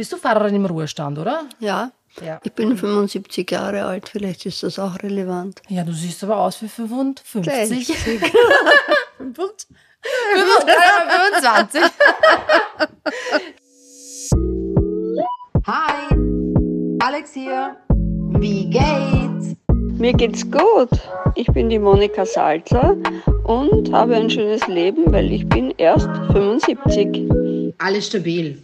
Bist du Pfarrerin im Ruhestand, oder? Ja. ja. Ich bin 75 Jahre alt, vielleicht ist das auch relevant. Ja, du siehst aber aus wie 55. 25. Hi, Alex hier. Wie geht's? Mir geht's gut. Ich bin die Monika Salzer und habe ein schönes Leben, weil ich bin erst 75. Alles stabil.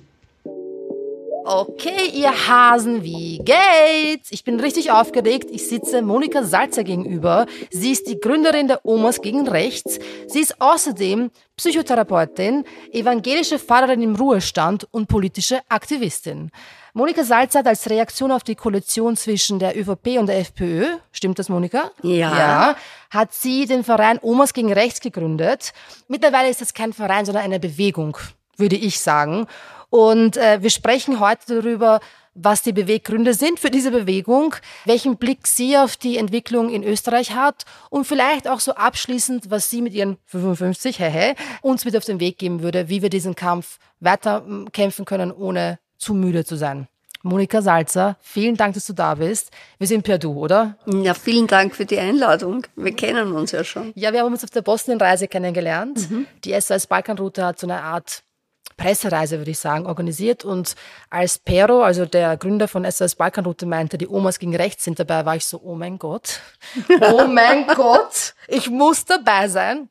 Okay, ihr Hasen, wie geht's? Ich bin richtig aufgeregt. Ich sitze Monika Salzer gegenüber. Sie ist die Gründerin der Omas gegen Rechts. Sie ist außerdem Psychotherapeutin, evangelische Pfarrerin im Ruhestand und politische Aktivistin. Monika Salzer hat als Reaktion auf die Koalition zwischen der ÖVP und der FPÖ, stimmt das, Monika? Ja. Ja, hat sie den Verein Omas gegen Rechts gegründet. Mittlerweile ist das kein Verein, sondern eine Bewegung, würde ich sagen. Und äh, wir sprechen heute darüber, was die Beweggründe sind für diese Bewegung, welchen Blick sie auf die Entwicklung in Österreich hat und vielleicht auch so abschließend, was sie mit ihren 55, hehe, uns mit auf den Weg geben würde, wie wir diesen Kampf weiter kämpfen können, ohne zu müde zu sein. Monika Salzer, vielen Dank, dass du da bist. Wir sind per Du, oder? Ja, vielen Dank für die Einladung. Wir kennen uns ja schon. Ja, wir haben uns auf der Bosnien-Reise kennengelernt. Mhm. Die SOS Balkanroute hat so eine Art Pressereise, würde ich sagen, organisiert. Und als Pero, also der Gründer von SOS Balkanroute, meinte, die Omas gegen rechts sind dabei, war ich so, oh mein Gott, oh mein Gott, ich muss dabei sein.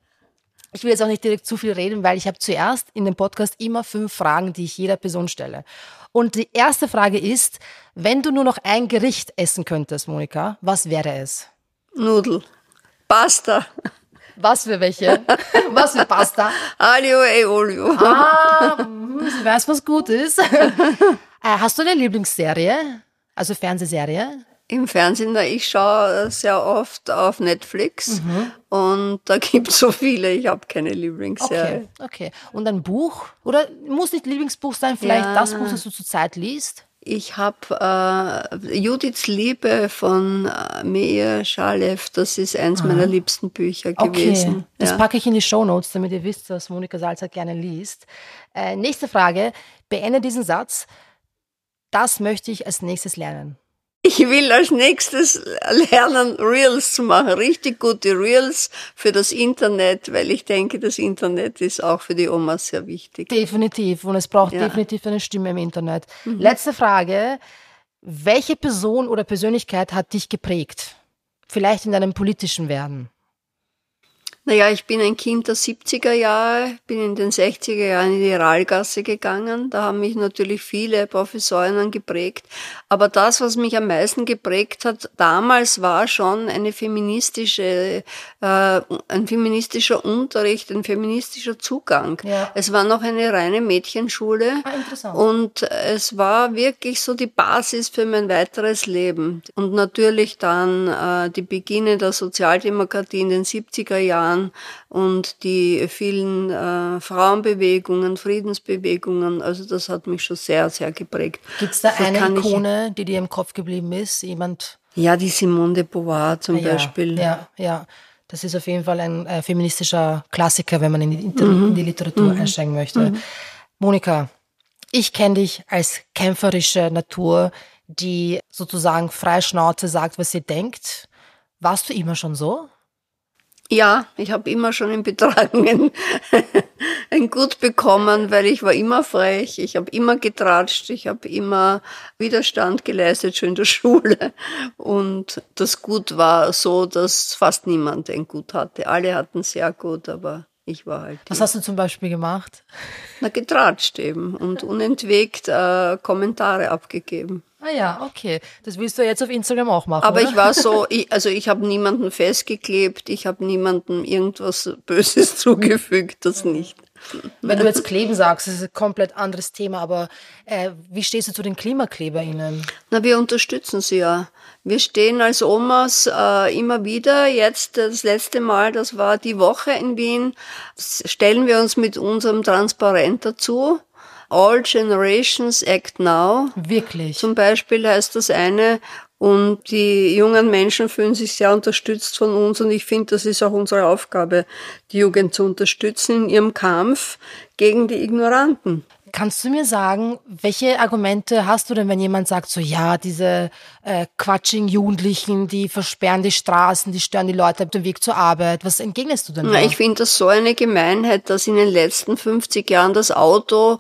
Ich will jetzt auch nicht direkt zu viel reden, weil ich habe zuerst in dem Podcast immer fünf Fragen, die ich jeder Person stelle. Und die erste Frage ist, wenn du nur noch ein Gericht essen könntest, Monika, was wäre es? Nudel. Pasta. Was für welche? Was für Pasta? Aglio e olio. Ah, ich weiß, was gut ist. Äh, hast du eine Lieblingsserie? Also Fernsehserie? Im Fernsehen, na, ich schaue sehr oft auf Netflix mhm. und da gibt es so viele, ich habe keine Lieblingsserie. Okay, okay. Und ein Buch? Oder muss nicht Lieblingsbuch sein, vielleicht ja. das Buch, das du zurzeit liest? Ich habe äh, Judiths Liebe von äh, Meir Schalev, das ist eins Aha. meiner liebsten Bücher gewesen. Okay. Das ja. packe ich in die Show Notes, damit ihr wisst, dass Monika Salzer gerne liest. Äh, nächste Frage, beende diesen Satz. Das möchte ich als nächstes lernen. Ich will als nächstes lernen, Reels zu machen, richtig gute Reels für das Internet, weil ich denke, das Internet ist auch für die Omas sehr wichtig. Definitiv. Und es braucht ja. definitiv eine Stimme im Internet. Mhm. Letzte Frage. Welche Person oder Persönlichkeit hat dich geprägt? Vielleicht in deinem politischen Werden? Naja, ich bin ein Kind der 70er Jahre, bin in den 60er Jahren in die Rallgasse gegangen. Da haben mich natürlich viele Professorinnen geprägt. Aber das, was mich am meisten geprägt hat, damals war schon eine feministische, äh, ein feministischer Unterricht, ein feministischer Zugang. Ja. Es war noch eine reine Mädchenschule. Ah, interessant. Und es war wirklich so die Basis für mein weiteres Leben. Und natürlich dann äh, die Beginne der Sozialdemokratie in den 70er Jahren Jahren und die vielen äh, Frauenbewegungen, Friedensbewegungen, also das hat mich schon sehr, sehr geprägt. Gibt es da das eine Ikone, die dir im Kopf geblieben ist? Jemand? Ja, die Simone de Beauvoir zum ja, Beispiel. Ja, ja. Das ist auf jeden Fall ein äh, feministischer Klassiker, wenn man in die, mhm. in die Literatur mhm. einsteigen möchte. Mhm. Monika, ich kenne dich als kämpferische Natur, die sozusagen frei Schnauze sagt, was sie denkt. Warst du immer schon so? Ja, ich habe immer schon im Betragen ein Gut bekommen, weil ich war immer frech, ich habe immer getratscht, ich habe immer Widerstand geleistet, schon in der Schule. Und das Gut war so, dass fast niemand ein Gut hatte. Alle hatten sehr gut, aber ich war halt. Was hast du zum Beispiel gemacht? Na, getratscht eben und unentwegt äh, Kommentare abgegeben. Ah ja, okay. Das willst du jetzt auf Instagram auch machen. Aber oder? ich war so, ich, also ich habe niemanden festgeklebt, ich habe niemandem irgendwas Böses zugefügt, das nicht. Wenn du jetzt kleben sagst, das ist ein komplett anderes Thema, aber äh, wie stehst du zu den KlimakleberInnen? Na, wir unterstützen sie ja. Wir stehen als Omas äh, immer wieder. Jetzt das letzte Mal, das war die Woche in Wien, stellen wir uns mit unserem Transparent dazu. All Generations Act Now. Wirklich. Zum Beispiel heißt das eine, und die jungen Menschen fühlen sich sehr unterstützt von uns und ich finde, das ist auch unsere Aufgabe, die Jugend zu unterstützen in ihrem Kampf gegen die Ignoranten. Kannst du mir sagen, welche Argumente hast du denn, wenn jemand sagt, so ja, diese äh, quatschigen Jugendlichen, die versperren die Straßen, die stören die Leute auf dem Weg zur Arbeit? Was entgegnest du denn? Na, ich finde das so eine Gemeinheit, dass in den letzten 50 Jahren das Auto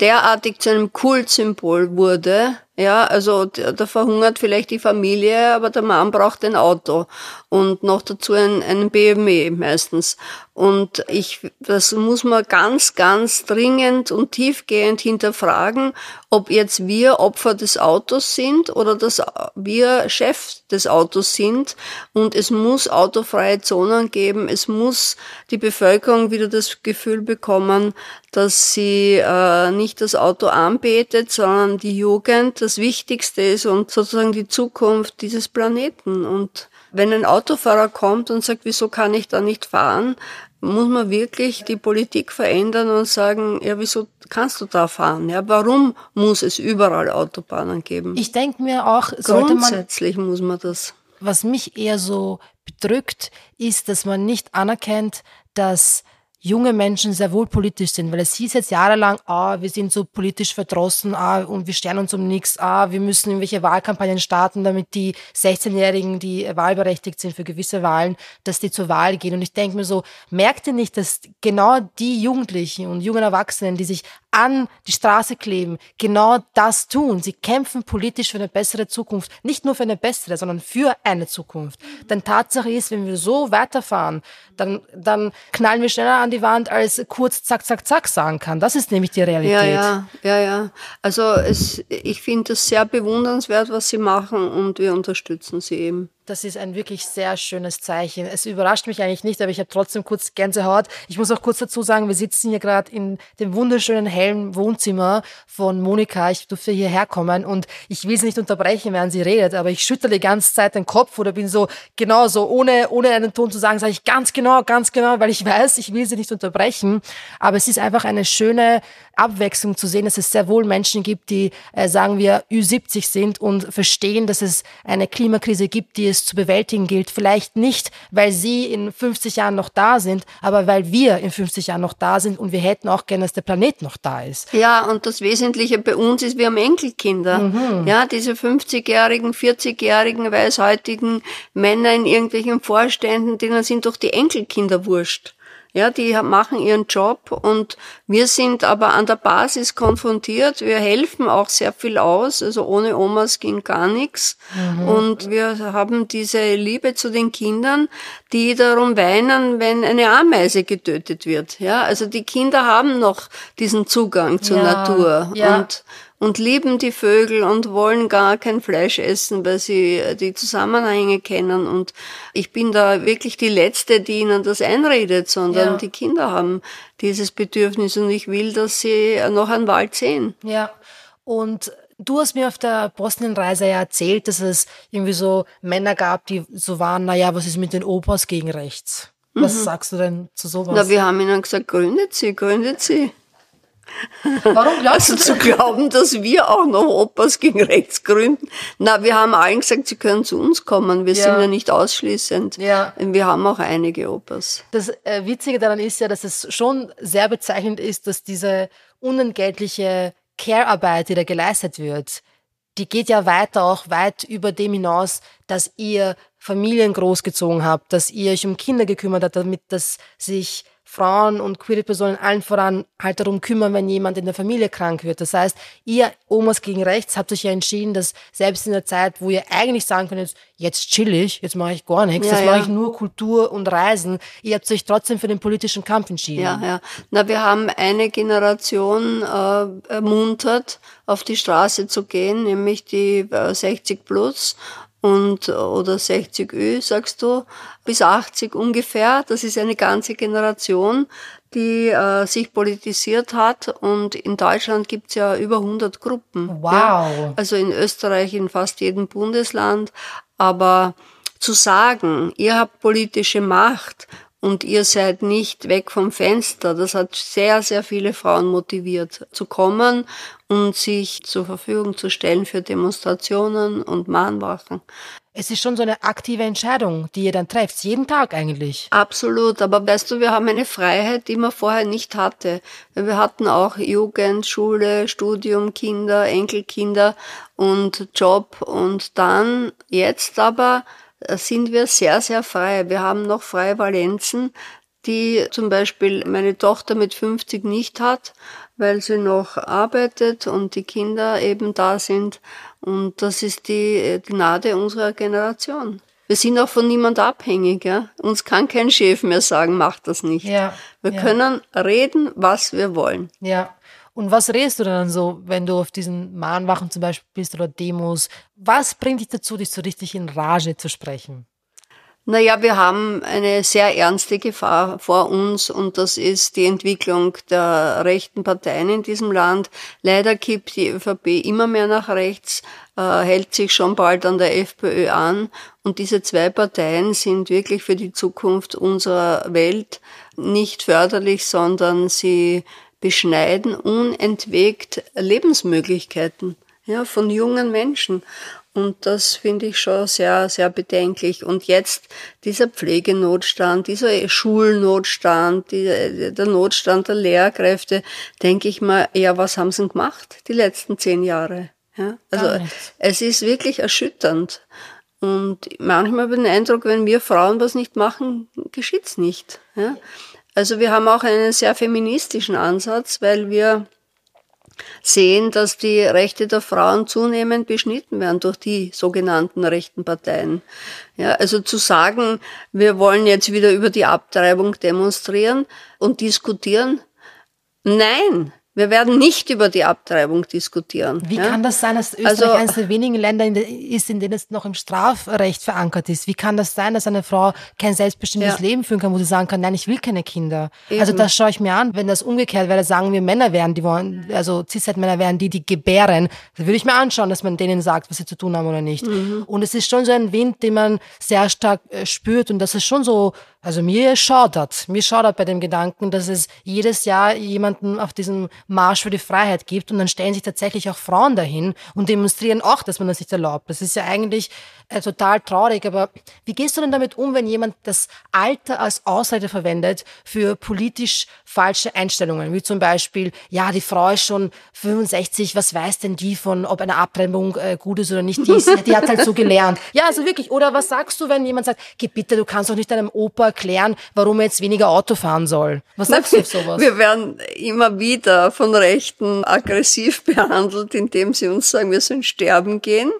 derartig zu einem Kultsymbol wurde, ja, also da verhungert vielleicht die Familie, aber der Mann braucht ein Auto und noch dazu ein, ein BMW meistens. Und ich, das muss man ganz, ganz dringend und tiefgehend hinterfragen, ob jetzt wir Opfer des Autos sind oder dass wir Chef des Autos sind. Und es muss autofreie Zonen geben. Es muss die Bevölkerung wieder das Gefühl bekommen, dass sie äh, nicht das Auto anbetet, sondern die Jugend das Wichtigste ist und sozusagen die Zukunft dieses Planeten. Und wenn ein Autofahrer kommt und sagt, wieso kann ich da nicht fahren, muss man wirklich die Politik verändern und sagen, ja, wieso kannst du da fahren? Ja, warum muss es überall Autobahnen geben? Ich denke mir auch, sollte man grundsätzlich muss man das. Was mich eher so bedrückt, ist, dass man nicht anerkennt, dass junge Menschen sehr wohl politisch sind, weil es hieß jetzt jahrelang, ah, wir sind so politisch verdrossen, ah, und wir stellen uns um nichts, ah, wir müssen irgendwelche Wahlkampagnen starten, damit die 16-Jährigen, die wahlberechtigt sind für gewisse Wahlen, dass die zur Wahl gehen. Und ich denke mir so, merkt ihr nicht, dass genau die Jugendlichen und jungen Erwachsenen, die sich an die Straße kleben, genau das tun. Sie kämpfen politisch für eine bessere Zukunft. Nicht nur für eine bessere, sondern für eine Zukunft. Denn Tatsache ist, wenn wir so weiterfahren, dann, dann knallen wir schneller an die Wand, als kurz zack, zack, zack sagen kann. Das ist nämlich die Realität. Ja, ja, ja, ja. Also es, ich finde es sehr bewundernswert, was Sie machen und wir unterstützen Sie eben. Das ist ein wirklich sehr schönes Zeichen. Es überrascht mich eigentlich nicht, aber ich habe trotzdem kurz Gänsehaut. Ich muss auch kurz dazu sagen, wir sitzen hier gerade in dem wunderschönen hellen Wohnzimmer von Monika. Ich durfte hierher kommen und ich will sie nicht unterbrechen, während sie redet, aber ich schüttle die ganze Zeit den Kopf oder bin so genau so, ohne, ohne einen Ton zu sagen, sage ich ganz genau, ganz genau, weil ich weiß, ich will sie nicht unterbrechen. Aber es ist einfach eine schöne Abwechslung zu sehen, dass es sehr wohl Menschen gibt, die, äh, sagen wir, Ü70 sind und verstehen, dass es eine Klimakrise gibt, die es es zu bewältigen gilt. Vielleicht nicht, weil sie in 50 Jahren noch da sind, aber weil wir in 50 Jahren noch da sind und wir hätten auch gerne, dass der Planet noch da ist. Ja, und das Wesentliche bei uns ist, wir haben Enkelkinder. Mhm. Ja, diese 50-jährigen, 40-jährigen, weißhäutigen Männer in irgendwelchen Vorständen, denen sind doch die Enkelkinder wurscht. Ja, die machen ihren Job und wir sind aber an der Basis konfrontiert. Wir helfen auch sehr viel aus. Also ohne Omas ging gar nichts. Mhm. Und wir haben diese Liebe zu den Kindern, die darum weinen, wenn eine Ameise getötet wird. Ja, also die Kinder haben noch diesen Zugang zur ja, Natur. Ja. Und und lieben die Vögel und wollen gar kein Fleisch essen, weil sie äh, die Zusammenhänge kennen. Und ich bin da wirklich die Letzte, die ihnen das einredet, sondern ja. die Kinder haben dieses Bedürfnis und ich will, dass sie noch einen Wald sehen. Ja, und Du hast mir auf der Bosnienreise ja erzählt, dass es irgendwie so Männer gab, die so waren, naja, was ist mit den Opas gegen rechts? Was mhm. sagst du denn zu sowas? Na, wir haben ihnen gesagt, gründet sie, gründet sie. Warum glaubst also du zu glauben, dass wir auch noch Opas gegen rechts gründen? Na, wir haben allen gesagt, sie können zu uns kommen. Wir ja. sind ja nicht ausschließend. Ja. Wir haben auch einige Opas. Das äh, Witzige daran ist ja, dass es schon sehr bezeichnend ist, dass diese unentgeltliche Care-Arbeit, die da geleistet wird, die geht ja weiter, auch weit über dem hinaus, dass ihr Familien großgezogen habt, dass ihr euch um Kinder gekümmert habt, damit das sich Frauen und queere Personen allen voran halt darum kümmern, wenn jemand in der Familie krank wird. Das heißt, ihr Omas gegen rechts habt euch ja entschieden, dass selbst in der Zeit, wo ihr eigentlich sagen könnt, jetzt chill ich, jetzt mache ich gar nichts, ja, jetzt ja. mache ich nur Kultur und Reisen, ihr habt euch trotzdem für den politischen Kampf entschieden. Ja, ja. Na, wir haben eine Generation äh, ermuntert, auf die Straße zu gehen, nämlich die äh, 60 plus und oder 60 Ö, sagst du, bis 80 ungefähr. Das ist eine ganze Generation, die äh, sich politisiert hat. Und in Deutschland gibt's ja über 100 Gruppen. Wow. Ja. Also in Österreich in fast jedem Bundesland. Aber zu sagen, ihr habt politische Macht und ihr seid nicht weg vom Fenster. Das hat sehr, sehr viele Frauen motiviert zu kommen und sich zur Verfügung zu stellen für Demonstrationen und Mahnwachen. es ist schon so eine aktive Entscheidung, die ihr dann trefft, jeden Tag eigentlich. Absolut, aber weißt du, wir haben eine Freiheit, die man vorher nicht hatte. Wir hatten auch Jugend, Schule, Studium, Kinder, Enkelkinder und Job und dann jetzt aber sind wir sehr, sehr frei. Wir haben noch freie Valenzen, die zum Beispiel meine Tochter mit 50 nicht hat, weil sie noch arbeitet und die Kinder eben da sind. Und das ist die Gnade unserer Generation. Wir sind auch von niemand abhängig. Ja? Uns kann kein Chef mehr sagen, mach das nicht. Ja, wir ja. können reden, was wir wollen. Ja. Und was redest du dann so, wenn du auf diesen Mahnwachen zum Beispiel bist oder Demos? Was bringt dich dazu, dich so richtig in Rage zu sprechen? Naja, wir haben eine sehr ernste Gefahr vor uns und das ist die Entwicklung der rechten Parteien in diesem Land. Leider kippt die ÖVP immer mehr nach rechts, äh, hält sich schon bald an der FPÖ an und diese zwei Parteien sind wirklich für die Zukunft unserer Welt nicht förderlich, sondern sie beschneiden unentwegt Lebensmöglichkeiten ja, von jungen Menschen. Und das finde ich schon sehr, sehr bedenklich. Und jetzt dieser Pflegenotstand, dieser Schulnotstand, die, der Notstand der Lehrkräfte, denke ich mal, ja, was haben sie gemacht die letzten zehn Jahre? Ja, also es ist wirklich erschütternd. Und manchmal habe ich den Eindruck, wenn wir Frauen was nicht machen, geschieht's nicht. Ja? Also wir haben auch einen sehr feministischen Ansatz, weil wir sehen, dass die Rechte der Frauen zunehmend beschnitten werden durch die sogenannten rechten Parteien. Ja, also zu sagen, wir wollen jetzt wieder über die Abtreibung demonstrieren und diskutieren, nein, wir werden nicht über die Abtreibung diskutieren. Wie ja? kann das sein, dass Österreich also, eines der wenigen Länder ist, in denen es noch im Strafrecht verankert ist? Wie kann das sein, dass eine Frau kein selbstbestimmtes ja. Leben führen kann, wo sie sagen kann, nein, ich will keine Kinder? Eben. Also das schaue ich mir an. Wenn das umgekehrt wäre, sagen wir Männer wären, die wollen, also Cis-Männer wären die, die gebären, dann würde ich mir anschauen, dass man denen sagt, was sie zu tun haben oder nicht. Mhm. Und es ist schon so ein Wind, den man sehr stark äh, spürt und das ist schon so also mir schaudert, mir schaudert bei dem Gedanken, dass es jedes Jahr jemanden auf diesem Marsch für die Freiheit gibt und dann stellen sich tatsächlich auch Frauen dahin und demonstrieren auch, dass man das nicht erlaubt. Das ist ja eigentlich äh, total traurig, aber wie gehst du denn damit um, wenn jemand das Alter als Ausrede verwendet für politisch falsche Einstellungen, wie zum Beispiel, ja, die Frau ist schon 65, was weiß denn die von, ob eine Abtreibung äh, gut ist oder nicht, die, ist, die hat halt so gelernt. Ja, also wirklich, oder was sagst du, wenn jemand sagt, geh bitte, du kannst doch nicht deinem Opa erklären, warum er jetzt weniger Auto fahren soll. Was sagst du auf sowas? Wir werden immer wieder von Rechten aggressiv behandelt, indem sie uns sagen, wir sollen sterben gehen.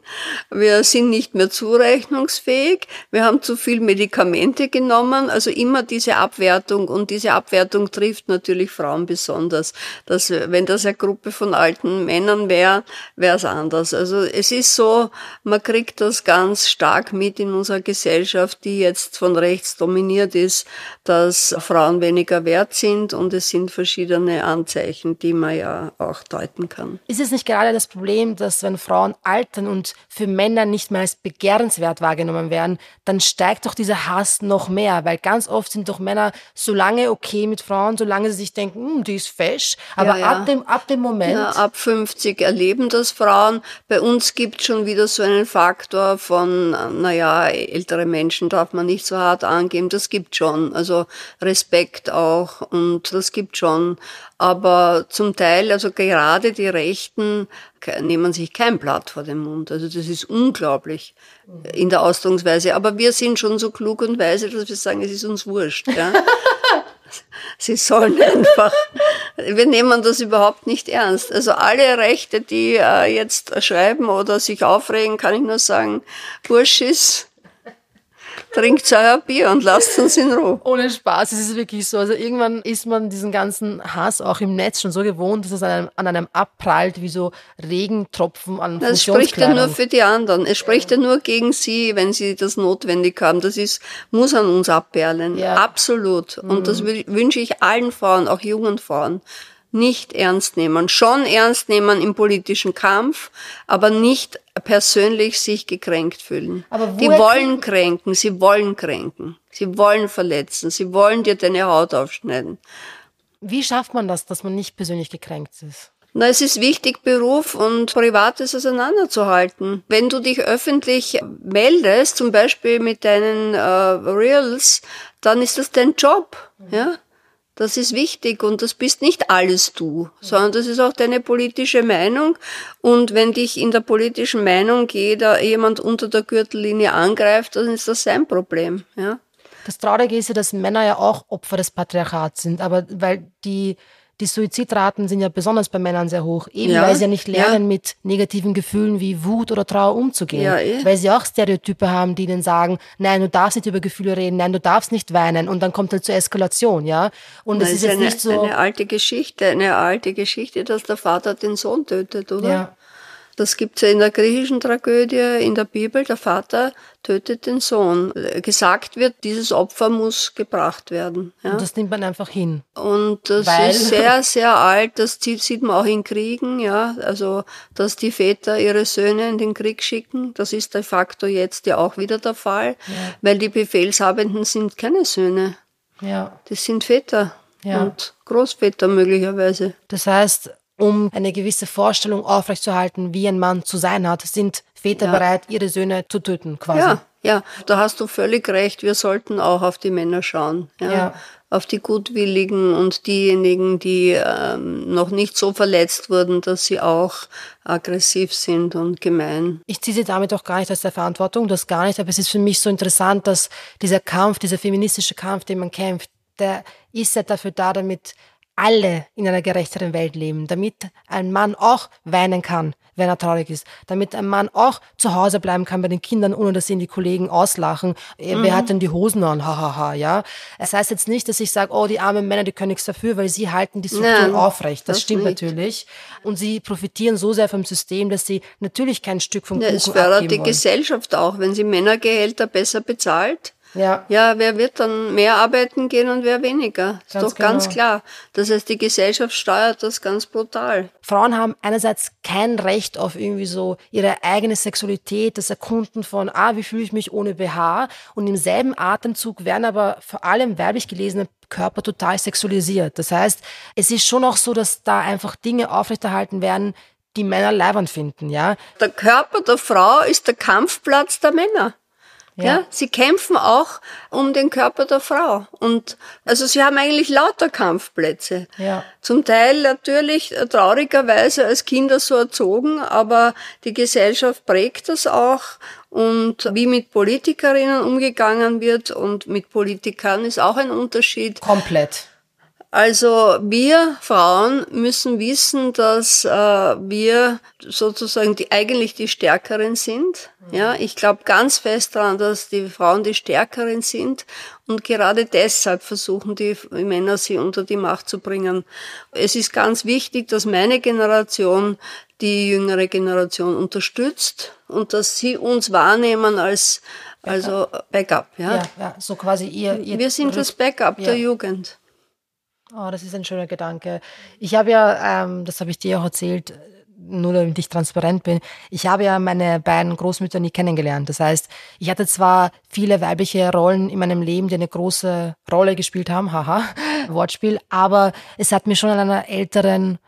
Wir sind nicht mehr zurechnungsfähig. Wir haben zu viel Medikamente genommen. Also immer diese Abwertung und diese Abwertung trifft natürlich Frauen besonders. Dass, wenn das eine Gruppe von alten Männern wäre, wäre es anders. Also es ist so, man kriegt das ganz stark mit in unserer Gesellschaft, die jetzt von rechts dominiert ist, dass Frauen weniger wert sind und es sind verschiedene Anzeichen, die man ja auch deuten kann. Ist es nicht gerade das Problem, dass wenn Frauen altern und für Männer nicht mehr als begehrenswert wahrgenommen werden, dann steigt doch dieser Hass noch mehr, weil ganz oft sind doch Männer so lange okay mit Frauen, solange sie sich denken, hm, die ist fesch, aber ja, ja. ab dem ab dem Moment ja, ab 50 erleben das Frauen. Bei uns gibt schon wieder so einen Faktor von naja, ältere Menschen darf man nicht so hart angeben. Das gibt schon, also Respekt auch und das gibt schon. Aber zum Teil, also gerade die Rechten nehmen sich kein Blatt vor den Mund. Also das ist unglaublich in der Ausdrucksweise. Aber wir sind schon so klug und weise, dass wir sagen, es ist uns wurscht. Ja? Sie sollen einfach, wir nehmen das überhaupt nicht ernst. Also alle Rechte, die äh, jetzt schreiben oder sich aufregen, kann ich nur sagen, Burschis, trinkt euer Bier und lasst uns in Ruhe. Ohne Spaß, es ist wirklich so. Also irgendwann ist man diesen ganzen Hass auch im Netz schon so gewohnt, dass es an einem, an einem abprallt, wie so Regentropfen an Es spricht ja nur für die anderen. Es spricht ja. ja nur gegen sie, wenn sie das notwendig haben. Das ist, muss an uns abperlen. Ja. Absolut. Und mhm. das wünsche ich allen Frauen, auch jungen Frauen nicht ernst nehmen. Schon ernst nehmen im politischen Kampf, aber nicht persönlich sich gekränkt fühlen. Aber die wollen kränken, sie wollen kränken, sie wollen verletzen, sie wollen dir deine Haut aufschneiden. Wie schafft man das, dass man nicht persönlich gekränkt ist? Na, es ist wichtig, Beruf und Privates auseinanderzuhalten. Wenn du dich öffentlich meldest, zum Beispiel mit deinen äh, Reels, dann ist das dein Job, ja. Das ist wichtig und das bist nicht alles du, sondern das ist auch deine politische Meinung. Und wenn dich in der politischen Meinung jeder jemand unter der Gürtellinie angreift, dann ist das sein Problem, ja. Das Traurige ist ja, dass Männer ja auch Opfer des Patriarchats sind, aber weil die die Suizidraten sind ja besonders bei Männern sehr hoch, eben ja, weil sie ja nicht lernen, ja. mit negativen Gefühlen wie Wut oder Trauer umzugehen. Ja, eh. Weil sie auch Stereotype haben, die ihnen sagen, nein, du darfst nicht über Gefühle reden, nein, du darfst nicht weinen und dann kommt halt zur Eskalation, ja. Und es ist, ist jetzt eine, nicht so. Eine alte Geschichte, eine alte Geschichte, dass der Vater den Sohn tötet, oder? Ja. Das gibt's ja in der griechischen Tragödie, in der Bibel. Der Vater tötet den Sohn. Gesagt wird, dieses Opfer muss gebracht werden. Ja? Und das nimmt man einfach hin. Und das Weil? ist sehr, sehr alt. Das sieht man auch in Kriegen, ja. Also, dass die Väter ihre Söhne in den Krieg schicken. Das ist de facto jetzt ja auch wieder der Fall. Ja. Weil die Befehlshabenden sind keine Söhne. Ja. Das sind Väter. Ja. Und Großväter möglicherweise. Das heißt, um eine gewisse Vorstellung aufrechtzuerhalten, wie ein Mann zu sein hat, sind Väter ja. bereit, ihre Söhne zu töten, quasi. Ja, ja, da hast du völlig recht. Wir sollten auch auf die Männer schauen. Ja. ja. Auf die Gutwilligen und diejenigen, die ähm, noch nicht so verletzt wurden, dass sie auch aggressiv sind und gemein. Ich ziehe sie damit auch gar nicht aus der Verantwortung, das gar nicht, aber es ist für mich so interessant, dass dieser Kampf, dieser feministische Kampf, den man kämpft, der ist ja dafür da, damit alle in einer gerechteren Welt leben, damit ein Mann auch weinen kann, wenn er traurig ist, damit ein Mann auch zu Hause bleiben kann bei den Kindern, ohne dass ihn die Kollegen auslachen. Mhm. Wer hat denn die Hosen an? Hahaha, ha, ha, ja. Es heißt jetzt nicht, dass ich sage, oh, die armen Männer, die können nichts dafür, weil sie halten die Strukturen aufrecht. Das, das stimmt nicht. natürlich. Und sie profitieren so sehr vom System, dass sie natürlich kein Stück vom ja, Kuchen Es fördert die wollen. Gesellschaft auch, wenn sie Männergehälter besser bezahlt ja. ja, wer wird dann mehr arbeiten gehen und wer weniger? Ist ganz doch genau. ganz klar. Das heißt, die Gesellschaft steuert das ganz brutal. Frauen haben einerseits kein Recht auf irgendwie so ihre eigene Sexualität, das Erkunden von, ah, wie fühle ich mich ohne BH? Und im selben Atemzug werden aber vor allem weiblich gelesene Körper total sexualisiert. Das heißt, es ist schon auch so, dass da einfach Dinge aufrechterhalten werden, die Männer leibend finden, ja. Der Körper der Frau ist der Kampfplatz der Männer. Ja. ja. sie kämpfen auch um den Körper der Frau. Und also sie haben eigentlich lauter Kampfplätze. Ja. Zum Teil natürlich traurigerweise als Kinder so erzogen, aber die Gesellschaft prägt das auch. Und wie mit Politikerinnen umgegangen wird und mit Politikern ist auch ein Unterschied. Komplett. Also wir Frauen müssen wissen, dass äh, wir sozusagen die eigentlich die Stärkeren sind. Ja, ich glaube ganz fest daran, dass die Frauen die Stärkeren sind und gerade deshalb versuchen die Männer sie unter die Macht zu bringen. Es ist ganz wichtig, dass meine Generation die jüngere Generation unterstützt und dass sie uns wahrnehmen als Backup. also Backup. Ja? ja, ja, so quasi ihr. ihr wir sind das Backup ja. der Jugend. Oh, das ist ein schöner Gedanke. Ich habe ja, ähm, das habe ich dir auch erzählt, nur damit ich transparent bin, ich habe ja meine beiden Großmütter nie kennengelernt. Das heißt, ich hatte zwar viele weibliche Rollen in meinem Leben, die eine große Rolle gespielt haben, haha, Wortspiel, aber es hat mir schon an einer älteren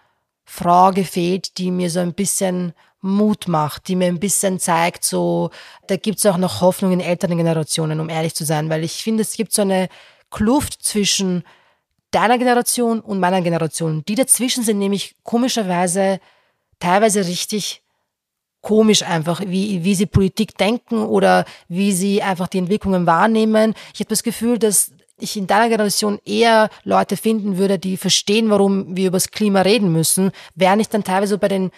Frau gefehlt, die mir so ein bisschen Mut macht, die mir ein bisschen zeigt, so, da gibt es auch noch Hoffnung in älteren Generationen, um ehrlich zu sein, weil ich finde, es gibt so eine Kluft zwischen deiner Generation und meiner Generation. Die dazwischen sind nämlich komischerweise teilweise richtig komisch einfach, wie, wie sie Politik denken oder wie sie einfach die Entwicklungen wahrnehmen. Ich habe das Gefühl, dass ich in deiner Generation eher Leute finden würde, die verstehen, warum wir über das Klima reden müssen, während ich dann teilweise bei den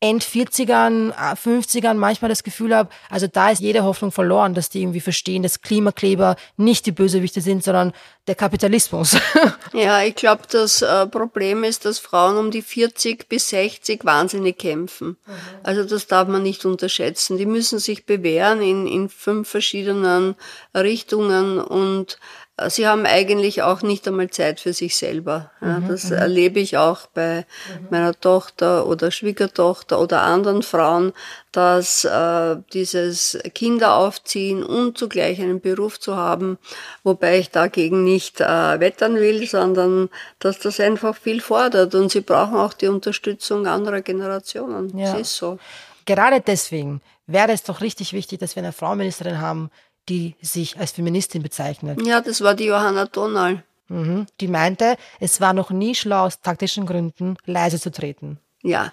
End 40ern, 50ern manchmal das Gefühl habe, also da ist jede Hoffnung verloren, dass die irgendwie verstehen, dass Klimakleber nicht die Bösewichte sind, sondern der Kapitalismus. Ja, ich glaube, das äh, Problem ist, dass Frauen um die 40 bis 60 wahnsinnig kämpfen. Mhm. Also das darf man nicht unterschätzen. Die müssen sich bewähren in, in fünf verschiedenen Richtungen und sie haben eigentlich auch nicht einmal Zeit für sich selber. Ja, mhm, das mhm. erlebe ich auch bei mhm. meiner Tochter oder Schwiegertochter oder anderen Frauen, dass äh, dieses Kinder aufziehen und zugleich einen Beruf zu haben, wobei ich dagegen nicht äh, wettern will, sondern dass das einfach viel fordert und sie brauchen auch die Unterstützung anderer Generationen. Ja. Das ist so. Gerade deswegen wäre es doch richtig wichtig, dass wir eine Frauenministerin haben, die sich als Feministin bezeichnet. Ja, das war die Johanna Donal. Mhm. Die meinte, es war noch nie schlau, aus taktischen Gründen leise zu treten. Ja.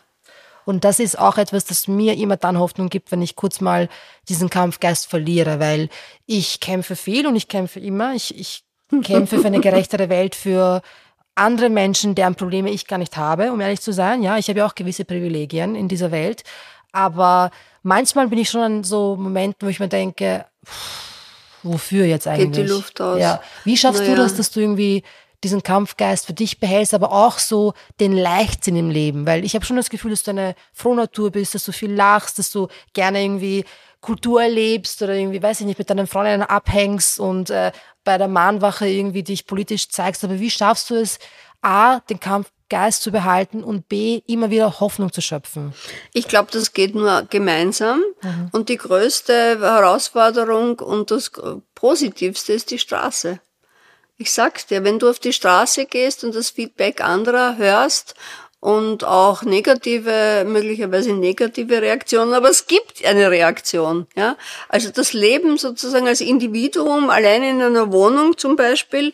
Und das ist auch etwas, das mir immer dann Hoffnung gibt, wenn ich kurz mal diesen Kampfgeist verliere, weil ich kämpfe viel und ich kämpfe immer. Ich, ich kämpfe für eine gerechtere Welt, für andere Menschen, deren Probleme ich gar nicht habe, um ehrlich zu sein. Ja, ich habe ja auch gewisse Privilegien in dieser Welt. Aber manchmal bin ich schon an so Momenten, wo ich mir denke, wofür jetzt eigentlich? Geht die Luft aus. Ja. Wie schaffst naja. du das, dass du irgendwie diesen Kampfgeist für dich behältst, aber auch so den Leichtsinn im Leben? Weil ich habe schon das Gefühl, dass du eine Frohnatur bist, dass du viel lachst, dass du gerne irgendwie Kultur erlebst oder irgendwie, weiß ich nicht, mit deinen Freundinnen abhängst und äh, bei der Mahnwache irgendwie dich politisch zeigst. Aber wie schaffst du es, A, den Kampf Geist zu behalten und B, immer wieder Hoffnung zu schöpfen? Ich glaube, das geht nur gemeinsam. Mhm. Und die größte Herausforderung und das Positivste ist die Straße. Ich sag's dir, wenn du auf die Straße gehst und das Feedback anderer hörst und auch negative, möglicherweise negative Reaktionen, aber es gibt eine Reaktion, ja. Also das Leben sozusagen als Individuum allein in einer Wohnung zum Beispiel,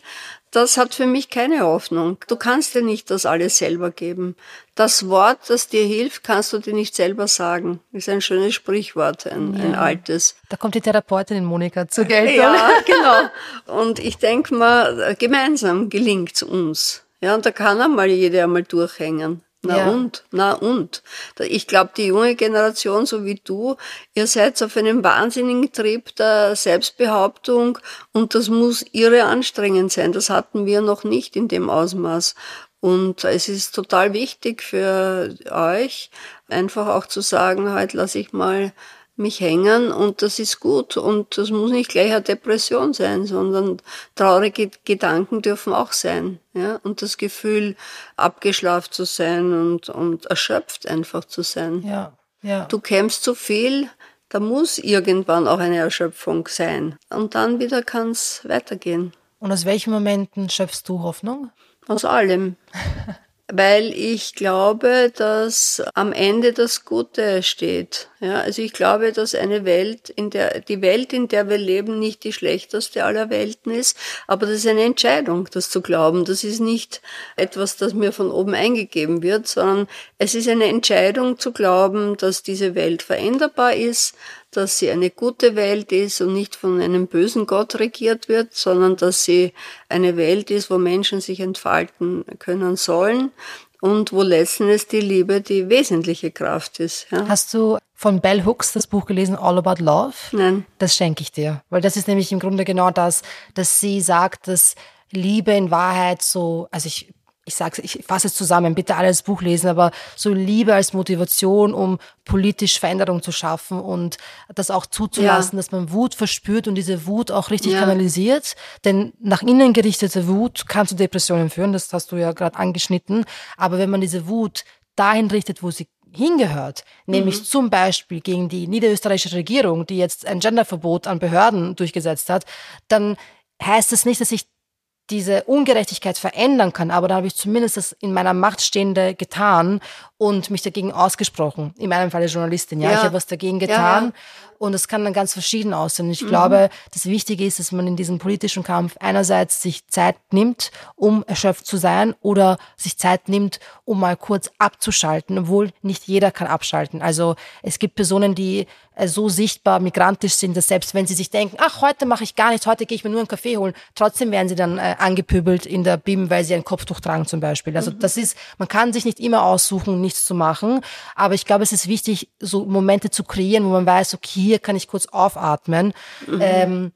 das hat für mich keine Hoffnung. Du kannst dir nicht das alles selber geben. Das Wort, das dir hilft, kannst du dir nicht selber sagen. Ist ein schönes Sprichwort, ein, ja. ein altes. Da kommt die Therapeutin in Monika zur Geltung. Ja, genau. Und ich denke mal, gemeinsam gelingt uns. Ja, und da kann einmal jeder einmal durchhängen. Na ja. und, na und. Ich glaube, die junge Generation, so wie du, ihr seid auf einem wahnsinnigen Trip der Selbstbehauptung und das muss irre anstrengend sein. Das hatten wir noch nicht in dem Ausmaß. Und es ist total wichtig für euch, einfach auch zu sagen, halt lass ich mal mich hängen und das ist gut und das muss nicht gleich eine Depression sein, sondern traurige Gedanken dürfen auch sein, ja, und das Gefühl abgeschlafen zu sein und, und erschöpft einfach zu sein. Ja, ja. Du kämpfst zu viel, da muss irgendwann auch eine Erschöpfung sein und dann wieder kann es weitergehen. Und aus welchen Momenten schöpfst du Hoffnung? Aus allem. weil ich glaube, dass am Ende das Gute steht. Ja, also ich glaube, dass eine Welt, in der, die Welt, in der wir leben, nicht die schlechteste aller Welten ist, aber das ist eine Entscheidung, das zu glauben. Das ist nicht etwas, das mir von oben eingegeben wird, sondern es ist eine Entscheidung zu glauben, dass diese Welt veränderbar ist, dass sie eine gute Welt ist und nicht von einem bösen Gott regiert wird, sondern dass sie eine Welt ist, wo Menschen sich entfalten können sollen und wo letztendlich die Liebe die wesentliche Kraft ist. Ja. Hast du von Bell Hooks das Buch gelesen, All About Love? Nein. Das schenke ich dir, weil das ist nämlich im Grunde genau das, dass sie sagt, dass Liebe in Wahrheit so, also ich ich sag's, ich fasse es zusammen, bitte alle das Buch lesen, aber so Liebe als Motivation, um politisch Veränderung zu schaffen und das auch zuzulassen, ja. dass man Wut verspürt und diese Wut auch richtig ja. kanalisiert. Denn nach innen gerichtete Wut kann zu Depressionen führen, das hast du ja gerade angeschnitten. Aber wenn man diese Wut dahin richtet, wo sie hingehört, nämlich mhm. zum Beispiel gegen die niederösterreichische Regierung, die jetzt ein Genderverbot an Behörden durchgesetzt hat, dann heißt das nicht, dass ich diese Ungerechtigkeit verändern kann, aber da habe ich zumindest das in meiner Macht Stehende getan und mich dagegen ausgesprochen. In meinem Fall als Journalistin, ja. ja. Ich habe was dagegen getan. Ja, und es kann dann ganz verschieden aussehen. Ich mhm. glaube, das Wichtige ist, dass man in diesem politischen Kampf einerseits sich Zeit nimmt, um erschöpft zu sein oder sich Zeit nimmt, um mal kurz abzuschalten, obwohl nicht jeder kann abschalten. Also es gibt Personen, die äh, so sichtbar migrantisch sind, dass selbst wenn sie sich denken, ach, heute mache ich gar nichts, heute gehe ich mir nur einen Kaffee holen, trotzdem werden sie dann äh, angepöbelt in der BIM, weil sie ein Kopftuch tragen zum Beispiel. Also mhm. das ist, man kann sich nicht immer aussuchen, nichts zu machen, aber ich glaube, es ist wichtig, so Momente zu kreieren, wo man weiß, okay, hier kann ich kurz aufatmen. Mhm. Ähm,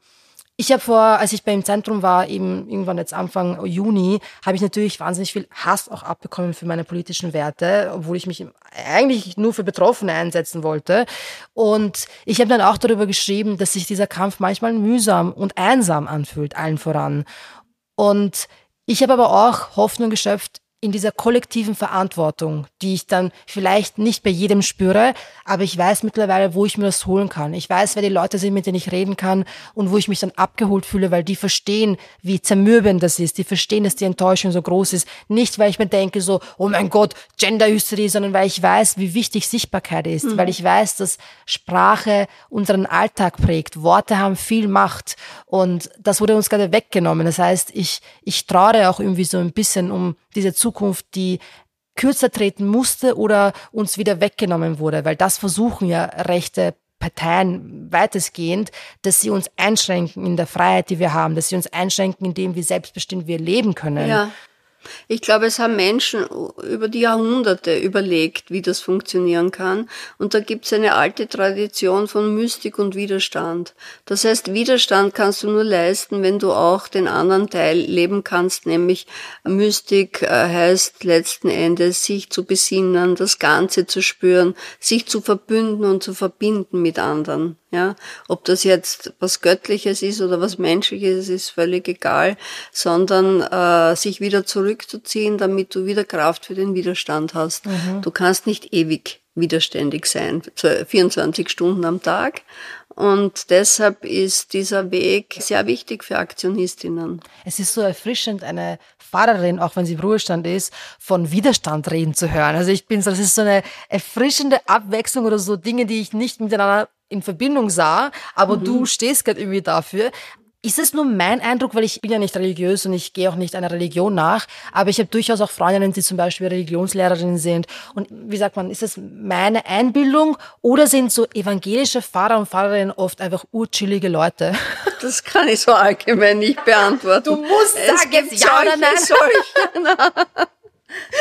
Ich habe vor, als ich beim Zentrum war, eben irgendwann jetzt Anfang Juni, habe ich natürlich wahnsinnig viel Hass auch abbekommen für meine politischen Werte, obwohl ich mich eigentlich nur für Betroffene einsetzen wollte. Und ich habe dann auch darüber geschrieben, dass sich dieser Kampf manchmal mühsam und einsam anfühlt, allen voran. Und ich habe aber auch Hoffnung geschöpft in dieser kollektiven Verantwortung, die ich dann vielleicht nicht bei jedem spüre, aber ich weiß mittlerweile, wo ich mir das holen kann. Ich weiß, wer die Leute sind, mit denen ich reden kann und wo ich mich dann abgeholt fühle, weil die verstehen, wie zermürbend das ist. Die verstehen, dass die Enttäuschung so groß ist. Nicht, weil ich mir denke so, oh mein Gott, Genderhysterie, sondern weil ich weiß, wie wichtig Sichtbarkeit ist. Mhm. Weil ich weiß, dass Sprache unseren Alltag prägt. Worte haben viel Macht und das wurde uns gerade weggenommen. Das heißt, ich, ich trauere auch irgendwie so ein bisschen um diese Zukunft, die kürzer treten musste oder uns wieder weggenommen wurde, weil das versuchen ja rechte Parteien weitestgehend, dass sie uns einschränken in der Freiheit, die wir haben, dass sie uns einschränken, indem wir selbstbestimmt wir leben können. Ja. Ich glaube, es haben Menschen über die Jahrhunderte überlegt, wie das funktionieren kann. Und da gibt es eine alte Tradition von Mystik und Widerstand. Das heißt, Widerstand kannst du nur leisten, wenn du auch den anderen Teil leben kannst, nämlich Mystik äh, heißt letzten Endes, sich zu besinnen, das Ganze zu spüren, sich zu verbünden und zu verbinden mit anderen. Ja, ob das jetzt was Göttliches ist oder was Menschliches, ist völlig egal, sondern äh, sich wieder zurückzuziehen, damit du wieder Kraft für den Widerstand hast. Mhm. Du kannst nicht ewig widerständig sein, 24 Stunden am Tag. Und deshalb ist dieser Weg sehr wichtig für Aktionistinnen. Es ist so erfrischend, eine Fahrerin, auch wenn sie im Ruhestand ist, von Widerstand reden zu hören. Also ich bin so, das ist so eine erfrischende Abwechslung oder so Dinge, die ich nicht miteinander in Verbindung sah, aber mhm. du stehst gerade irgendwie dafür. Ist es nur mein Eindruck, weil ich bin ja nicht religiös und ich gehe auch nicht einer Religion nach, aber ich habe durchaus auch Freundinnen, die zum Beispiel Religionslehrerinnen sind. Und wie sagt man, ist es meine Einbildung oder sind so evangelische Pfarrer und Pfarrerinnen oft einfach urchillige Leute? Das kann ich so allgemein nicht beantworten. Du musst sagen, jetzt ja oder nein. Solche,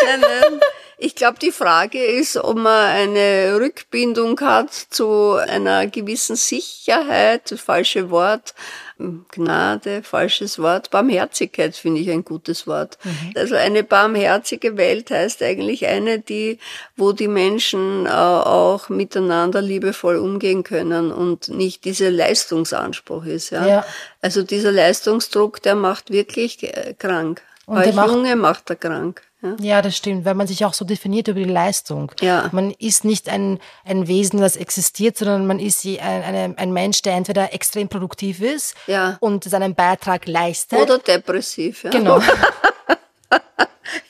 nein, nein. Ich glaube, die Frage ist, ob man eine Rückbindung hat zu einer gewissen Sicherheit, falsche Wort, Gnade, falsches Wort, Barmherzigkeit finde ich ein gutes Wort. Mhm. Also eine barmherzige Welt heißt eigentlich eine, die, wo die Menschen äh, auch miteinander liebevoll umgehen können und nicht dieser Leistungsanspruch ist. Ja? ja. Also dieser Leistungsdruck, der macht wirklich äh, krank. Und Bei Junge macht er krank. Ja? ja, das stimmt, weil man sich auch so definiert über die Leistung. Ja. Man ist nicht ein, ein Wesen, das existiert, sondern man ist ein, ein, ein Mensch, der entweder extrem produktiv ist ja. und seinen Beitrag leistet. Oder depressiv. Ja. Genau.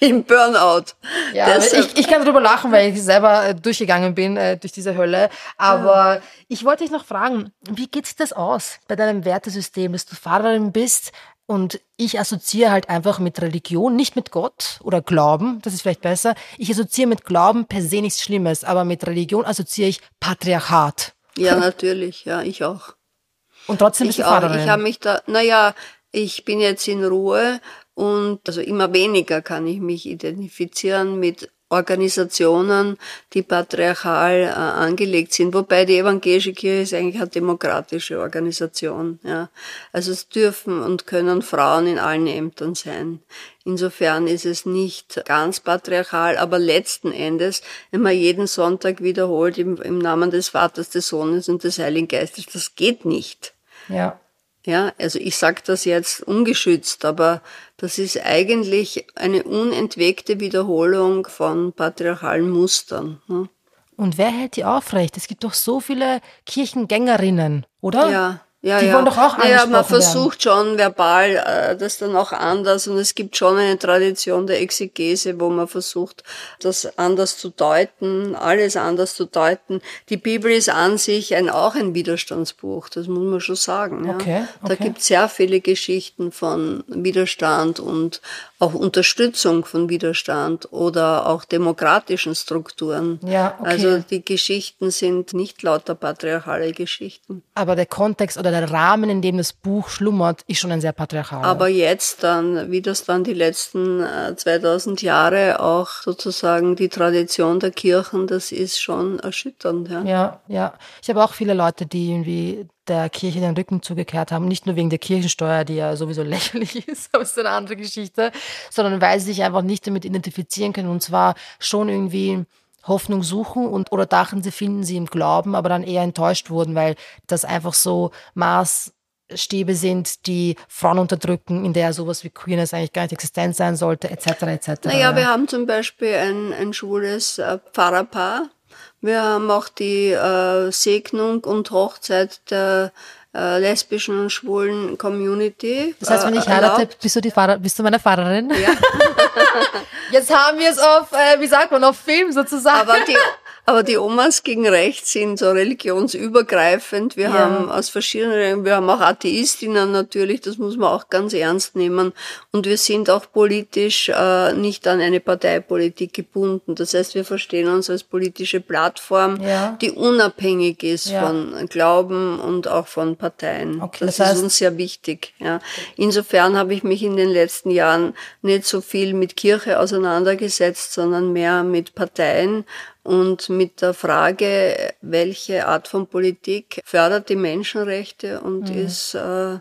Im Burnout. Ja, ich, ich kann darüber lachen, weil ich selber äh, durchgegangen bin äh, durch diese Hölle. Aber ja. ich wollte dich noch fragen, wie geht sich das aus bei deinem Wertesystem, dass du Fahrerin bist, und ich assoziiere halt einfach mit Religion, nicht mit Gott oder Glauben, das ist vielleicht besser. Ich assoziiere mit Glauben per se nichts Schlimmes, aber mit Religion assoziiere ich Patriarchat. Ja, natürlich, ja, ich auch. Und trotzdem bist ich du Vaterin. Ich habe mich da, naja, ich bin jetzt in Ruhe und also immer weniger kann ich mich identifizieren mit Organisationen, die patriarchal äh, angelegt sind, wobei die evangelische Kirche ist eigentlich eine demokratische Organisation. Ja. Also es dürfen und können Frauen in allen Ämtern sein. Insofern ist es nicht ganz patriarchal, aber letzten Endes, wenn man jeden Sonntag wiederholt im, im Namen des Vaters, des Sohnes und des Heiligen Geistes, das geht nicht. Ja. Ja, also ich sage das jetzt ungeschützt, aber das ist eigentlich eine unentwegte Wiederholung von patriarchalen Mustern. Ne? Und wer hält die aufrecht? Es gibt doch so viele Kirchengängerinnen, oder? Ja, ja, die ja. wollen doch auch naja, man versucht werden. schon verbal äh, das dann auch anders und es gibt schon eine Tradition der Exegese, wo man versucht, das anders zu deuten, alles anders zu deuten. Die Bibel ist an sich ein, auch ein Widerstandsbuch, das muss man schon sagen. Ja. Okay, okay. Da gibt es sehr viele Geschichten von Widerstand und auch Unterstützung von Widerstand oder auch demokratischen Strukturen. Ja, okay. Also die Geschichten sind nicht lauter patriarchale Geschichten. Aber der Kontext oder der Rahmen, in dem das Buch schlummert, ist schon ein sehr patriarchaler. Aber jetzt dann, wie das dann die letzten äh, 2000 Jahre auch sozusagen die Tradition der Kirchen, das ist schon erschütternd. Ja, ja. ja. Ich habe auch viele Leute, die irgendwie der Kirche den Rücken zugekehrt haben, nicht nur wegen der Kirchensteuer, die ja sowieso lächerlich ist, aber ist eine andere Geschichte, sondern weil sie sich einfach nicht damit identifizieren können und zwar schon irgendwie Hoffnung suchen und oder dachten, sie finden sie im Glauben, aber dann eher enttäuscht wurden, weil das einfach so Maßstäbe sind, die Frauen unterdrücken, in der sowas wie Queerness eigentlich gar nicht existent sein sollte, etc. etc. Naja, wir haben zum Beispiel ein, ein schwules äh, Pfarrerpaar. Wir haben auch die äh, Segnung und Hochzeit der äh, lesbischen und schwulen Community. Das heißt, wenn ich äh, heirate, bist du, die Fahrer, bist du meine Fahrerin? Ja. Jetzt haben wir es auf, äh, wie sagt man, auf Film sozusagen. Aber die, aber die Omas gegen Rechts sind so religionsübergreifend. Wir ja. haben aus verschiedenen, wir haben auch Atheistinnen natürlich, das muss man auch ganz ernst nehmen. Und wir sind auch politisch äh, nicht an eine Parteipolitik gebunden. Das heißt, wir verstehen uns als politische Plattform, ja. die unabhängig ist ja. von Glauben und auch von Parteien. Okay, das, das heißt, ist uns sehr wichtig. Ja. Insofern habe ich mich in den letzten Jahren nicht so viel mit Kirche auseinandergesetzt, sondern mehr mit Parteien und mit der Frage, welche Art von Politik fördert die Menschenrechte und mhm. ist äh,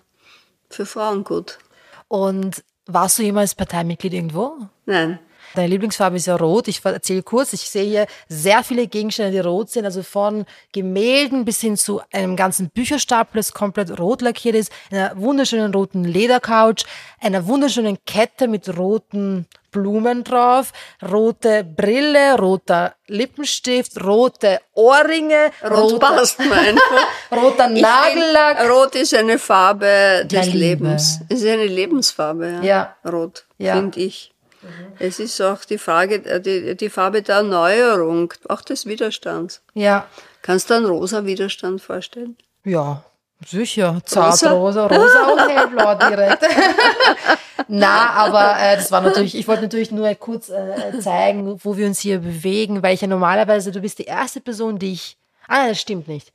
für Frauen gut. Und warst du jemals Parteimitglied irgendwo? Nein. Deine Lieblingsfarbe ist ja rot. Ich erzähle kurz. Ich sehe hier sehr viele Gegenstände, die rot sind. Also von Gemälden bis hin zu einem ganzen Bücherstapel, das komplett rot lackiert ist. Einer wunderschönen roten Ledercouch. Einer wunderschönen Kette mit roten Blumen drauf, rote Brille, roter Lippenstift, rote Ohrringe, rot roter, passt roter Nagellack. Find, rot ist eine Farbe des Lebens. Es ist eine Lebensfarbe, ja. ja. Rot, ja. finde ich. Mhm. Es ist auch die Frage, äh, die, die Farbe der Erneuerung, auch des Widerstands. Ja. Kannst du einen rosa Widerstand vorstellen? Ja. Sicher, zartrosa, rosa, rosa und hellblau direkt. Na, aber äh, das war natürlich, ich wollte natürlich nur kurz äh, zeigen, wo wir uns hier bewegen, weil ich ja normalerweise, du bist die erste Person, die ich, ah, das stimmt nicht.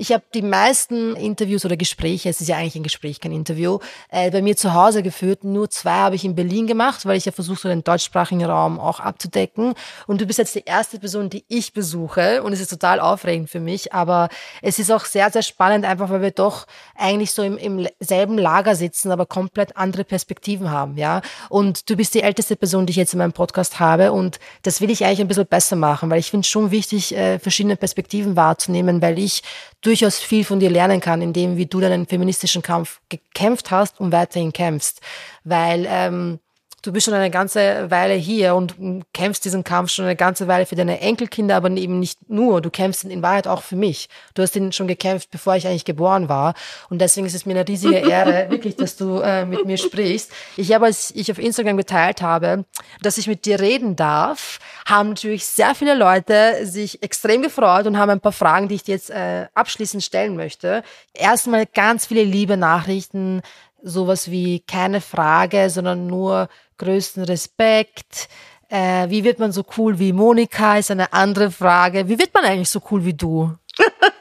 Ich habe die meisten Interviews oder Gespräche, es ist ja eigentlich ein Gespräch, kein Interview, äh, bei mir zu Hause geführt. Nur zwei habe ich in Berlin gemacht, weil ich ja versucht habe, den deutschsprachigen Raum auch abzudecken. Und du bist jetzt die erste Person, die ich besuche. Und es ist total aufregend für mich. Aber es ist auch sehr, sehr spannend, einfach weil wir doch eigentlich so im, im selben Lager sitzen, aber komplett andere Perspektiven haben. ja. Und du bist die älteste Person, die ich jetzt in meinem Podcast habe. Und das will ich eigentlich ein bisschen besser machen, weil ich finde es schon wichtig, äh, verschiedene Perspektiven wahrzunehmen, weil ich durchaus viel von dir lernen kann, in dem, wie du deinen feministischen Kampf gekämpft hast und weiterhin kämpfst. Weil ähm, du bist schon eine ganze Weile hier und kämpfst diesen Kampf schon eine ganze Weile für deine Enkelkinder, aber eben nicht nur. Du kämpfst in Wahrheit auch für mich. Du hast ihn schon gekämpft, bevor ich eigentlich geboren war. Und deswegen ist es mir eine riesige Ehre, wirklich, dass du äh, mit mir sprichst. Ich habe, als ich auf Instagram geteilt habe, dass ich mit dir reden darf, haben natürlich sehr viele Leute sich extrem gefreut und haben ein paar Fragen, die ich dir jetzt äh, abschließend stellen möchte. Erstmal ganz viele liebe Nachrichten, sowas wie keine Frage, sondern nur größten Respekt. Äh, wie wird man so cool wie Monika, ist eine andere Frage. Wie wird man eigentlich so cool wie du?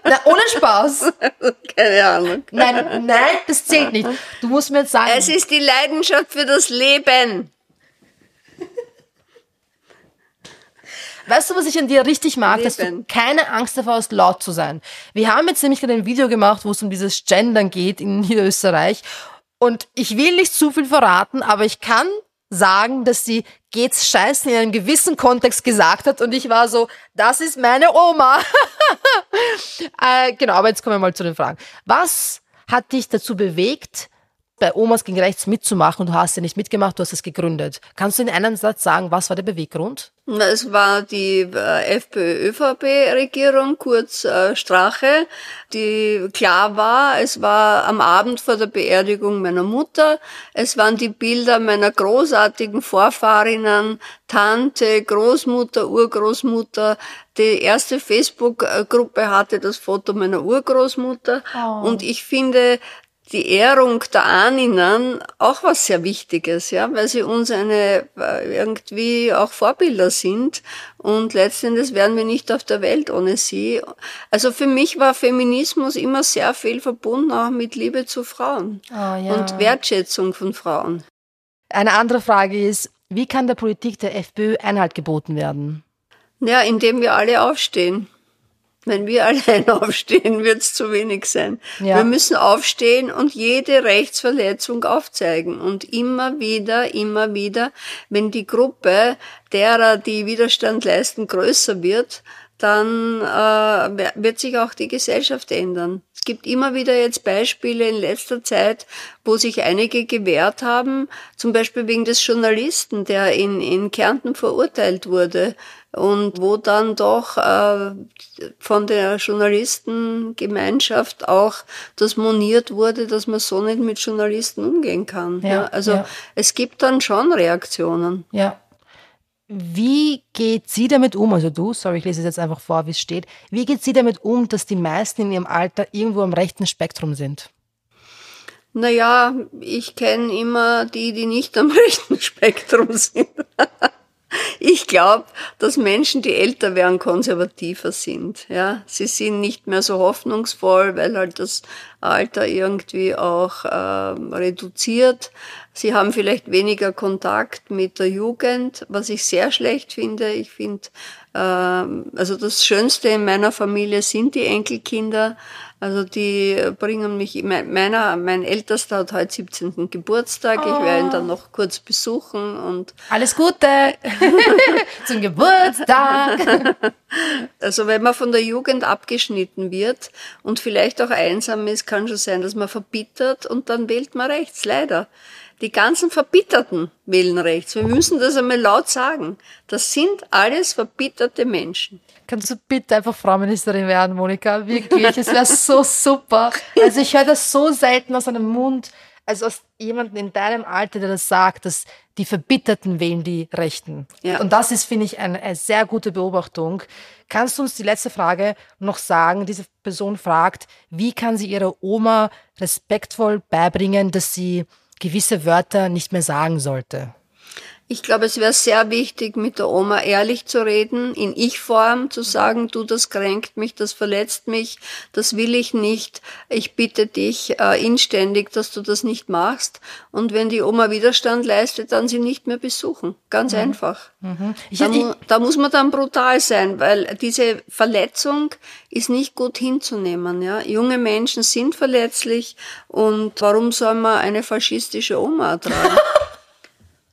Na, ohne Spaß. Keine Ahnung. Nein, nein, das zählt nicht. Du musst mir jetzt sagen. Es ist die Leidenschaft für das Leben. Weißt du, was ich an dir richtig mag? Leben. Dass du keine Angst davor hast, laut zu sein. Wir haben jetzt nämlich gerade ein Video gemacht, wo es um dieses Gendern geht in Niederösterreich. Und ich will nicht zu viel verraten, aber ich kann sagen, dass sie geht's scheißen in einem gewissen Kontext gesagt hat und ich war so, das ist meine Oma. äh, genau, aber jetzt kommen wir mal zu den Fragen. Was hat dich dazu bewegt, bei Omas gegen Rechts mitzumachen und du hast ja nicht mitgemacht, du hast es gegründet. Kannst du in einem Satz sagen, was war der Beweggrund? Es war die äh, FPÖ-ÖVP-Regierung, kurz äh, Strache, die klar war, es war am Abend vor der Beerdigung meiner Mutter, es waren die Bilder meiner großartigen Vorfahrinnen, Tante, Großmutter, Urgroßmutter, die erste Facebook-Gruppe hatte das Foto meiner Urgroßmutter. Oh. und ich finde, die Ehrung der Ahnen auch was sehr Wichtiges, ja, weil sie uns eine äh, irgendwie auch Vorbilder sind und letztendlich wären wir nicht auf der Welt ohne sie. Also für mich war Feminismus immer sehr viel verbunden auch mit Liebe zu Frauen Oh, ja. und Wertschätzung von Frauen. Eine andere Frage ist, wie kann der Politik der FPÖ Einhalt geboten werden? Ja, indem wir alle aufstehen. Wenn wir allein aufstehen, wird es zu wenig sein. Ja. Wir müssen aufstehen und jede Rechtsverletzung aufzeigen. Und immer wieder, immer wieder, wenn die Gruppe derer, die Widerstand leisten, größer wird, dann äh, wird sich auch die Gesellschaft ändern. Es gibt immer wieder jetzt Beispiele in letzter Zeit, wo sich einige gewehrt haben, zum Beispiel wegen des Journalisten, der in, in Kärnten verurteilt wurde und wo dann doch äh, von der Journalistengemeinschaft auch das moniert wurde, dass man so nicht mit Journalisten umgehen kann. Ja, also ja. es gibt dann schon Reaktionen. Ja. Wie geht sie damit um, also du, sorry, ich lese es jetzt einfach vor, wie es steht, wie geht sie damit um, dass die meisten in ihrem Alter irgendwo am rechten Spektrum sind? Naja, ich kenne immer die, die nicht am rechten Spektrum sind. Ich glaube, dass Menschen, die älter werden, konservativer sind. Ja, sie sind nicht mehr so hoffnungsvoll, weil halt das Alter irgendwie auch äh, reduziert. Sie haben vielleicht weniger Kontakt mit der Jugend, was ich sehr schlecht finde. Ich finde, äh, also das Schönste in meiner Familie sind die Enkelkinder. Also die bringen mich, mein- meiner, mein Ältester hat heute 17. Geburtstag. Ich werde ihn dann noch kurz besuchen und Alles Gute zum Geburtstag. Also wenn man von der Jugend abgeschnitten wird und vielleicht auch einsam ist, kann schon sein, dass man verbittert und dann wählt man rechts, leider. Die ganzen Verbitterten wählen rechts. Wir müssen das einmal laut sagen. Das sind alles verbitterte Menschen. Kannst du bitte einfach Frau Ministerin werden, Monika? Wirklich, es wäre so super. Also ich höre das so selten aus einem Mund, also aus jemandem in deinem Alter, der das sagt, dass die Verbitterten wählen die Rechten. Ja. Und das ist, finde ich, eine, eine sehr gute Beobachtung. Kannst du uns die letzte Frage noch sagen? Diese Person fragt, wie kann sie ihrer Oma respektvoll beibringen, dass sie gewisse Wörter nicht mehr sagen sollte? Ich glaube, es wäre sehr wichtig, mit der Oma ehrlich zu reden, in Ich-Form zu sagen, du, das kränkt mich, das verletzt mich, das will ich nicht. Ich bitte dich äh, inständig, dass du das nicht machst. Und wenn die Oma Widerstand leistet, dann sie nicht mehr besuchen. Ganz einfach. Ich, Da, ich, da muss man dann brutal sein, weil diese Verletzung ist nicht gut hinzunehmen. Ja? Junge Menschen sind verletzlich und warum soll man eine faschistische Oma ertragen?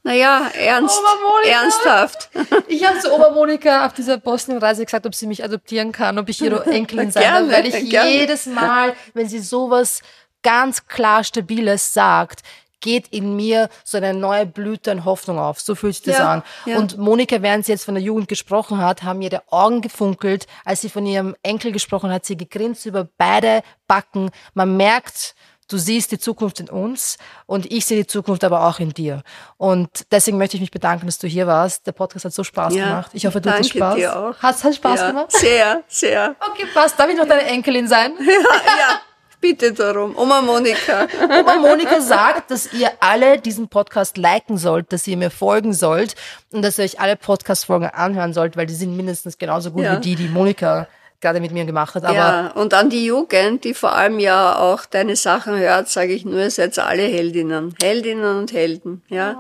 naja, ernst, ernsthaft. Ich habe zu Obermonika auf dieser Bosnien-Reise gesagt, ob sie mich adoptieren kann, ob ich ihre Enkelin sein darf, weil ich gerne. jedes Mal, wenn sie sowas ganz klar Stabiles sagt, geht in mir so eine neue Blüte an Hoffnung auf. So fühlt sich das Ja, an. ja. Und Monika, während sie jetzt von der Jugend gesprochen hat, haben ihre Augen gefunkelt. Als sie von ihrem Enkel gesprochen hat, sie gegrinst über beide Backen. Man merkt, du siehst die Zukunft in uns und ich sehe die Zukunft aber auch in dir. Und deswegen möchte ich mich bedanken, dass du hier warst. Der Podcast hat so Spaß Ja, gemacht. Ich hoffe, du hattest danke Spaß. dir auch. Hat, hat Spaß ja, gemacht? Sehr, sehr. Okay, passt. Darf ich noch deine Enkelin sein? Ja, ja, bitte darum. Oma Monika. Oma Monika sagt, dass ihr alle diesen Podcast liken sollt, dass ihr mir folgen sollt und dass ihr euch alle Podcast-Folgen anhören sollt, weil die sind mindestens genauso gut Ja. wie die, die Monika gerade mit mir gemacht hat. Aber ja, und an die Jugend, die vor allem ja auch deine Sachen hört, sage ich nur, ihr seid alle Heldinnen. Heldinnen und Helden, ja.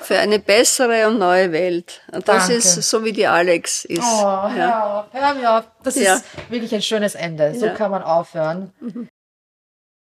Für eine bessere und neue Welt. Und das Danke. ist so, wie die Alex ist. Oh, ja. hör auf, hör mir auf. Das Ja. ist wirklich ein schönes Ende. So Ja. kann man aufhören.